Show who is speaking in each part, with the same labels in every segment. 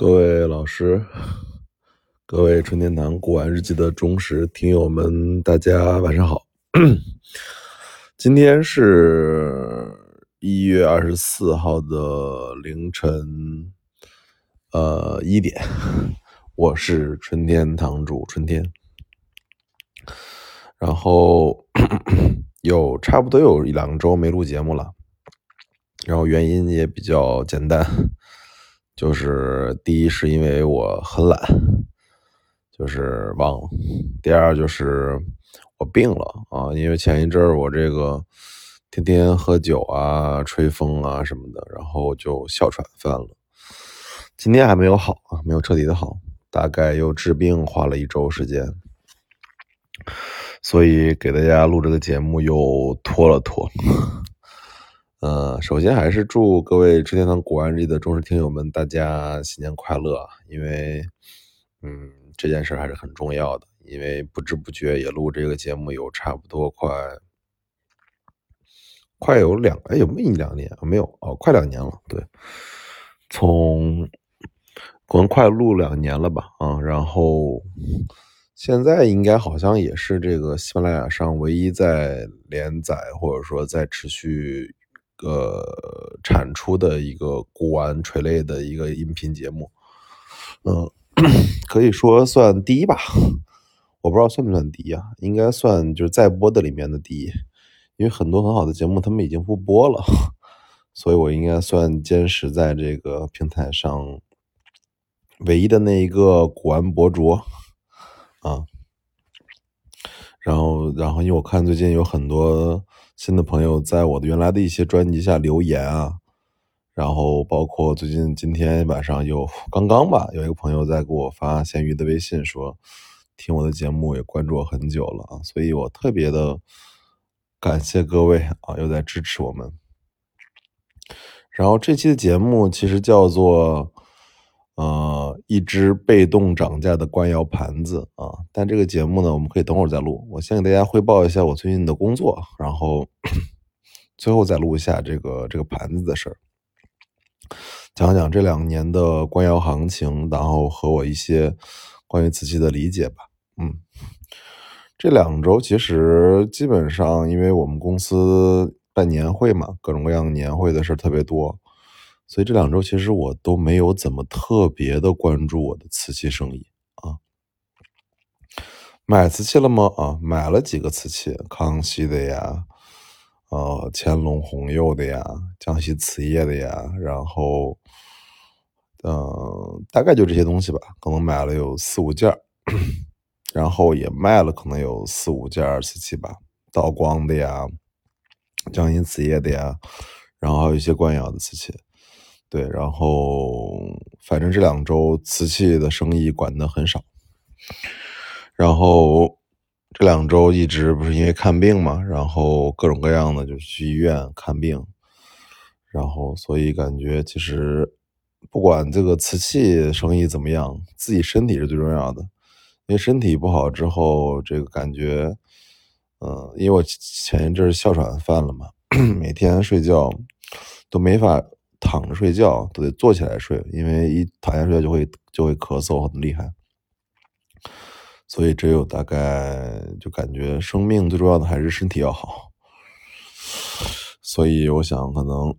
Speaker 1: 各位老师，各位春天堂古玩日记的忠实听友们，大家晚上好。今天是一月二十四号的凌晨，呃一点，我是春天堂主春天，然后 有差不多有一两周没录节目了，然后原因也比较简单。就是第一是因为我很懒，就是忘了；第二就是我病了啊，因为前一阵儿我这个天天喝酒啊、吹风啊什么的，然后就哮喘犯了。今天还没有好啊，没有彻底的好，大概又治病花了一周时间，所以给大家录这个节目又拖了拖。呃，首先还是祝各位春天堂古玩日记的忠实听友们，大家新年快乐！因为，嗯，这件事还是很重要的。因为不知不觉也录这个节目有差不多快，快有两哎有没有一两年？没有哦，快两年了。对，从可能快录两年了吧？啊，然后现在应该好像也是这个喜马拉雅上唯一在连载或者说在持续。个产出的一个古玩垂类的一个音频节目，嗯，可以说算第一吧，我不知道算不算第一啊，应该算就是在播的里面的第一，因为很多很好的节目他们已经不播了，所以我应该算坚持在这个平台上唯一的那一个古玩博主啊，然后然后因为我看最近有很多。新的朋友在我的原来的一些专辑下留言啊，然后包括最近今天晚上有刚刚吧，有一个朋友在给我发闲鱼的微信说，听我的节目也关注我很久了啊，所以我特别的感谢各位啊，又在支持我们。然后这期的节目其实叫做。呃，一只被动涨价的官窑盘子啊，但这个节目呢，我们可以等会儿再录。我先给大家汇报一下我最近的工作，然后 最后再录一下这个这个盘子的事儿，讲讲这两年的官窑行情，然后和我一些关于瓷器的理解吧。嗯，这两周其实基本上，因为我们公司办年会嘛，各种各样年会的事特别多。所以这两周其实我都没有怎么特别的关注我的瓷器生意啊。买瓷器了吗？啊，买了几个瓷器，康熙的呀，呃，乾隆红釉的呀，江西瓷业的呀，然后，嗯，大概就这些东西吧，可能买了有四五件然后也卖了可能有四五件瓷器吧，道光的呀，江西瓷业的呀，然后还有一些官窑的瓷器。对，然后反正这两周瓷器的生意管的很少，然后这两周一直不是因为看病嘛，然后各种各样的就去医院看病，然后所以感觉其实不管这个瓷器生意怎么样，自己身体是最重要的，因为身体不好之后，这个感觉，嗯，因为我前一阵哮喘犯了嘛，每天睡觉都没法。躺着睡觉都得坐起来睡，因为一躺下睡觉就会就会咳嗽很厉害，所以只有大概就感觉生命最重要的还是身体要好，所以我想可能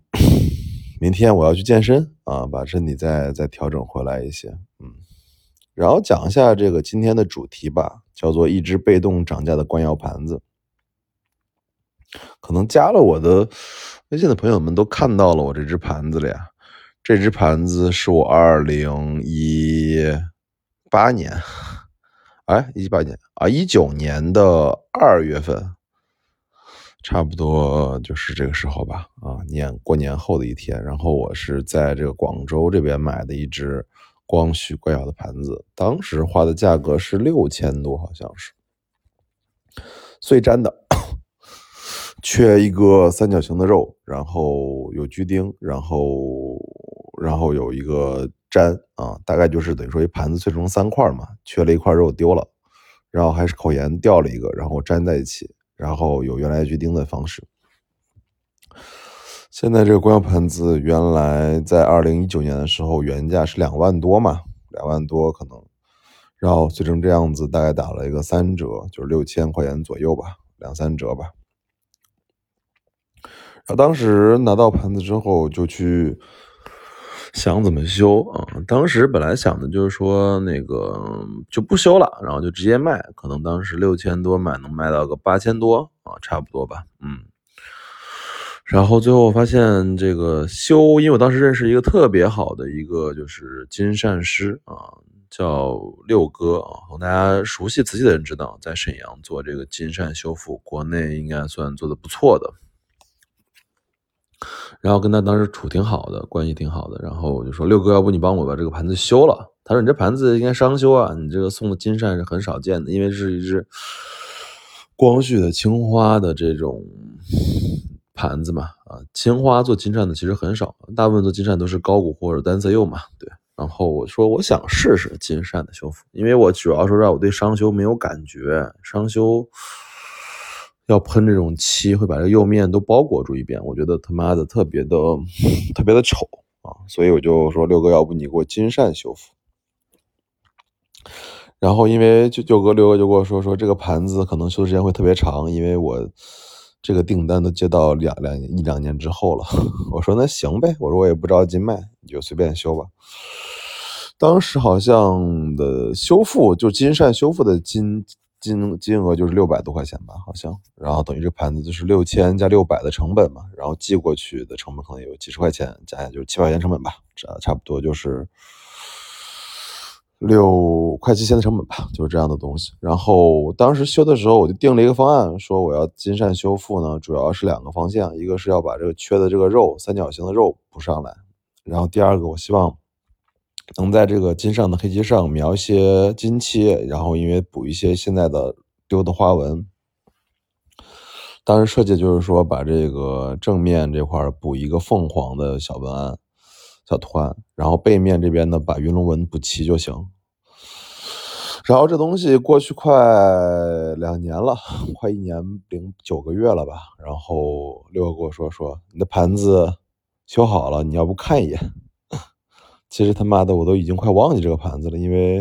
Speaker 1: 明天我要去健身啊，把身体再再调整回来一些，嗯，然后讲一下这个今天的主题吧，叫做一只被动涨价的官窑盘子，可能加了我的。微信的朋友们都看到了我这只盘子了呀，这只盘子是我二零一八年，哎，一八年啊，一九年的二月份，差不多就是这个时候吧，啊，年过年后的一天，然后我是在这个广州这边买的一只光绪官窑的盘子，当时花的价格是六千多，好像是碎粘的。缺一个三角形的肉，然后有锯钉，然后然后有一个粘啊，大概就是等于说一盘子碎成三块嘛，缺了一块肉丢了，然后还是口沿掉了一个，然后粘在一起，然后有原来锯钉的方式。现在这个光耀盘子，原来在二零一九年的时候原价是两万多嘛，两万多可能，然后碎成这样子，大概打了一个三折，就是六千块钱左右吧，两三折吧。然后当时拿到盘子之后，就去想怎么修啊。当时本来想的就是说，那个就不修了，然后就直接卖。可能当时六千多买，能卖到个八千多啊，差不多吧。嗯。然后最后发现这个修，因为我当时认识一个特别好的一个就是金善师啊，叫六哥啊，大家熟悉瓷器的人知道，在沈阳做这个金善修复，国内应该算做的不错的。然后跟他当时处挺好的，关系挺好的。然后我就说：“六哥，要不你帮我把这个盘子修了？”他说：“你这盘子应该商修啊，你这个送的金扇是很少见的，因为是一只光绪的青花的这种盘子嘛。啊，青花做金扇的其实很少，大部分做金扇都是高古或者单色釉嘛。对。然后我说我想试试金扇的修复，因为我主要说让我对商修没有感觉，商修。”要喷这种漆，会把这个釉面都包裹住一遍，我觉得他妈的特别的特别的丑啊！所以我就说六哥，要不你给我金扇修复。然后因为就就哥六哥就跟我说说这个盘子可能修的时间会特别长，因为我这个订单都接到两两一两年之后了。我说那行呗，我说我也不着急卖，你就随便修吧。当时好像的修复就金扇修复的金。金金额就是六百多块钱吧，好像，然后等于这盘子就是六千加六百的成本嘛，然后寄过去的成本可能有几十块钱，加起来就是七百块钱成本吧，这差不多就是六快七千的成本吧，就是这样的东西。然后当时修的时候，我就定了一个方案，说我要金扇修复呢，主要是两个方向，一个是要把这个缺的这个肉三角形的肉补上来，然后第二个我希望。能在这个金上的黑漆上描一些金漆，然后因为补一些现在的丢的花纹。当时设计就是说把这个正面这块补一个凤凰的小文案、小图案，然后背面这边呢把云龙纹补齐就行。然后这东西过去快两年了，快一年零九个月了吧。然后六哥跟我说说你的盘子修好了，你要不看一眼？其实他妈的，我都已经快忘记这个盘子了，因为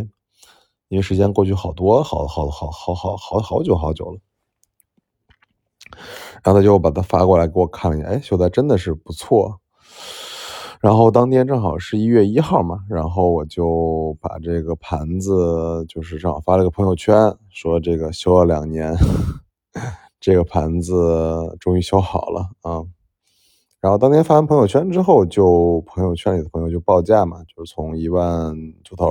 Speaker 1: 因为时间过去好多好好好好好好好久好久了。然后他就把它发过来给我看了一下，哎，修的真的是不错。然后当天正好是一月一号嘛，然后我就把这个盘子就是正好发了个朋友圈，说这个修了两年，这个盘子终于修好了啊。然后当天发完朋友圈之后，就朋友圈里的朋友就报价嘛，就是从一万出头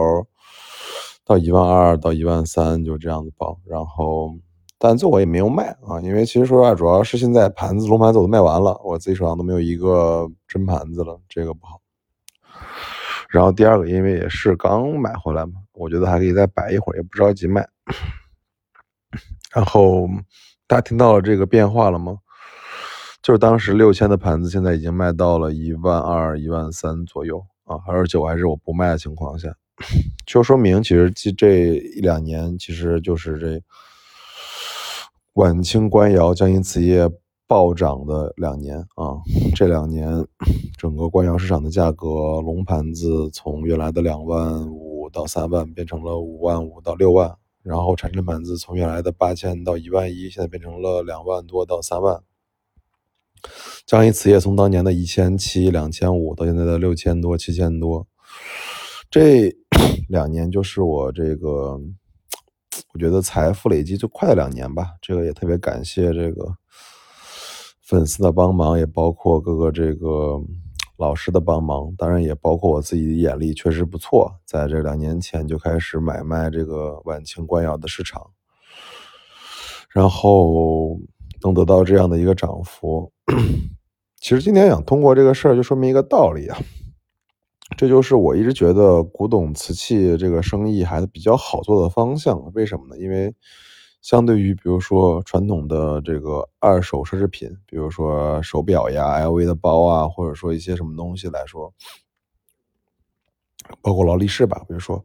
Speaker 1: 到一万二到一万三，就这样子报。然后，但最后我也没有卖啊，因为其实说实话，主要是现在盘子龙盘子我都卖完了，我自己手上都没有一个真盘子了，这个不好。然后第二个，因为也是刚买回来嘛，我觉得还可以再摆一会儿，也不着急卖。然后大家听到了这个变化了吗？就是当时六千的盘子，现在已经卖到了一万二、一万三左右啊！而且我还是我不卖的情况下，就说明其实这这一两年，其实就是这晚清官窑江阴瓷业暴涨的两年啊！这两年，整个官窑市场的价格，龙盘子从原来的两万五到三万，变成了五万五到六万，然后产真盘子从原来的八千到一万一，现在变成了两万多到三万。江阴瓷业从当年的一千七、两千五到现在的六千多、七千多，这 两年就是我这个，我觉得财富累积最快的两年吧。这个也特别感谢这个粉丝的帮忙，也包括各个这个老师的帮忙，当然也包括我自己的眼力确实不错，在这两年前就开始买卖这个晚清官窑的市场，然后。能得到这样的一个涨幅，其实今天想通过这个事儿，就说明一个道理啊，这就是我一直觉得古董瓷器这个生意还是比较好做的方向。为什么呢？因为相对于比如说传统的这个二手奢侈品，比如说手表呀、LV 的包啊，或者说一些什么东西来说，包括劳力士吧，比如说。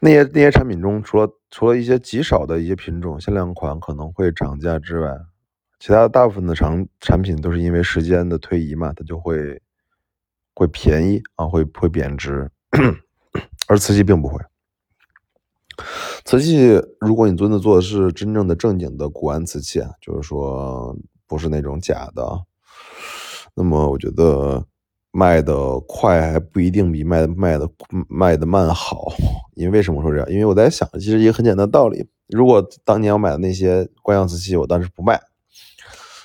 Speaker 1: 那些那些产品中，除了除了一些极少的一些品种限量款可能会涨价之外，其他大部分的产产品都是因为时间的推移嘛，它就会会便宜啊，会会贬值，而瓷器并不会。瓷器，如果你真的做的是真正的正经的古玩瓷器啊，就是说不是那种假的，那么我觉得卖的快还不一定比卖卖的卖的慢好。因为为什么说这样？因为我在想，其实一个很简单道理：如果当年我买的那些官样瓷器，我当时不卖，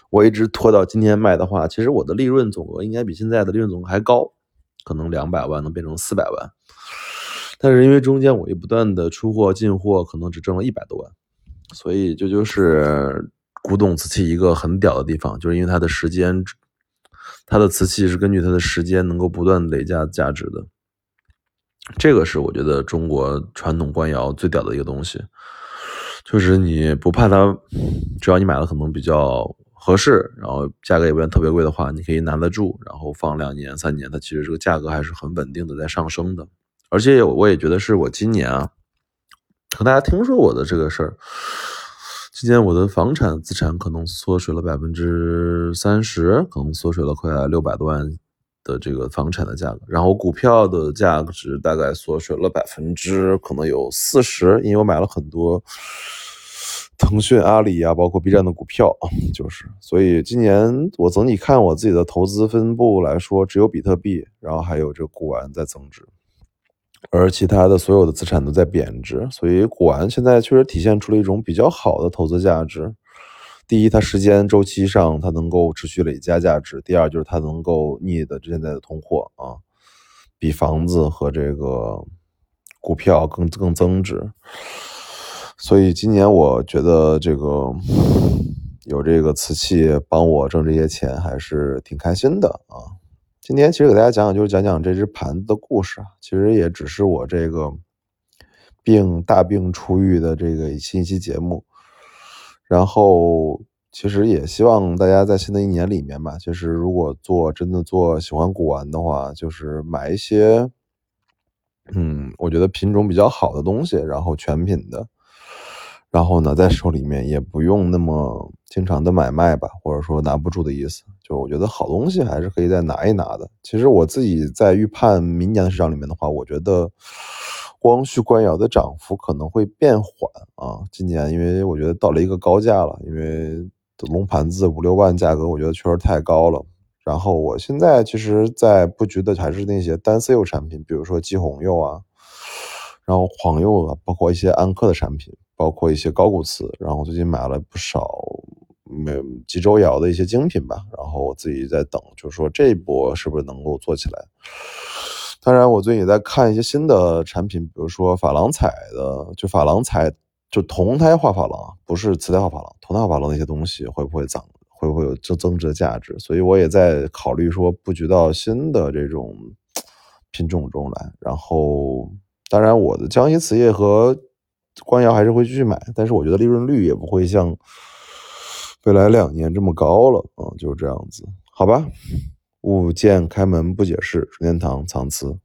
Speaker 1: 我一直拖到今天卖的话，其实我的利润总额应该比现在的利润总额还高，可能两百万能变成四百万。但是因为中间我又不断的出货进货，可能只挣了一百多万，所以这就是古董瓷器一个很屌的地方，就是因为它的时间，它的瓷器是根据它的时间能够不断累加价值的，这个是我觉得中国传统官窑最屌的一个东西，就是你不怕它，只要你买了可能比较合适，然后价格也不算特别贵的话，你可以拿得住，然后放两年三年，它其实这个价格还是很稳定的在上升的。而且我也觉得是我今年啊，和大家听说我的这个事儿，今年我的房产资产可能缩水了百分之三十，可能缩水了快六百多万的这个房产的价格，然后股票的价值大概缩水了百分之可能有四十，因为我买了很多腾讯、阿里啊，包括 B 站的股票，就是，所以今年我整体看我自己的投资分布来说，只有比特币，然后还有这个古玩在增值。而其他的所有的资产都在贬值，所以古玩现在确实体现出了一种比较好的投资价值。第一，它时间周期上它能够持续累加价值；第二，就是它能够逆的现在的通货啊，比房子和这个股票更更增值。所以今年我觉得这个有这个瓷器帮我挣这些钱，还是挺开心的啊。今天其实给大家讲讲，就是讲讲这只盘子的故事啊。其实也只是我这个病大病初愈的这个新一期节目。然后其实也希望大家在新的一年里面吧，就是如果做真的做喜欢古玩的话，就是买一些，嗯，我觉得品种比较好的东西，然后全品的。然后呢，在手里面也不用那么经常的买卖吧，或者说拿不住的意思。就我觉得好东西还是可以再拿一拿的。其实我自己在预判明年的市场里面的话，我觉得光绪官窑的涨幅可能会变缓啊。今年因为我觉得到了一个高价了，因为龙盘子五六万价格，我觉得确实太高了。然后我现在其实，在布局的还是那些单色釉产品，比如说鸡红釉啊，然后黄釉啊，包括一些安克的产品。包括一些高古瓷，然后最近买了不少没吉州窑的一些精品吧，然后我自己在等，就是说这一波是不是能够做起来？当然，我最近也在看一些新的产品，比如说珐琅彩的，就珐琅彩，就铜胎画珐琅，不是磁胎画珐琅，铜胎画珐琅那些东西会不会涨，会不会有增增值的价值？所以我也在考虑说布局到新的这种品种中来。然后，当然我的江西瓷业和官窑还是会继续买，但是我觉得利润率也不会像未来两年这么高了啊，就是这样子，好吧。物件开门不解释，天堂藏瓷。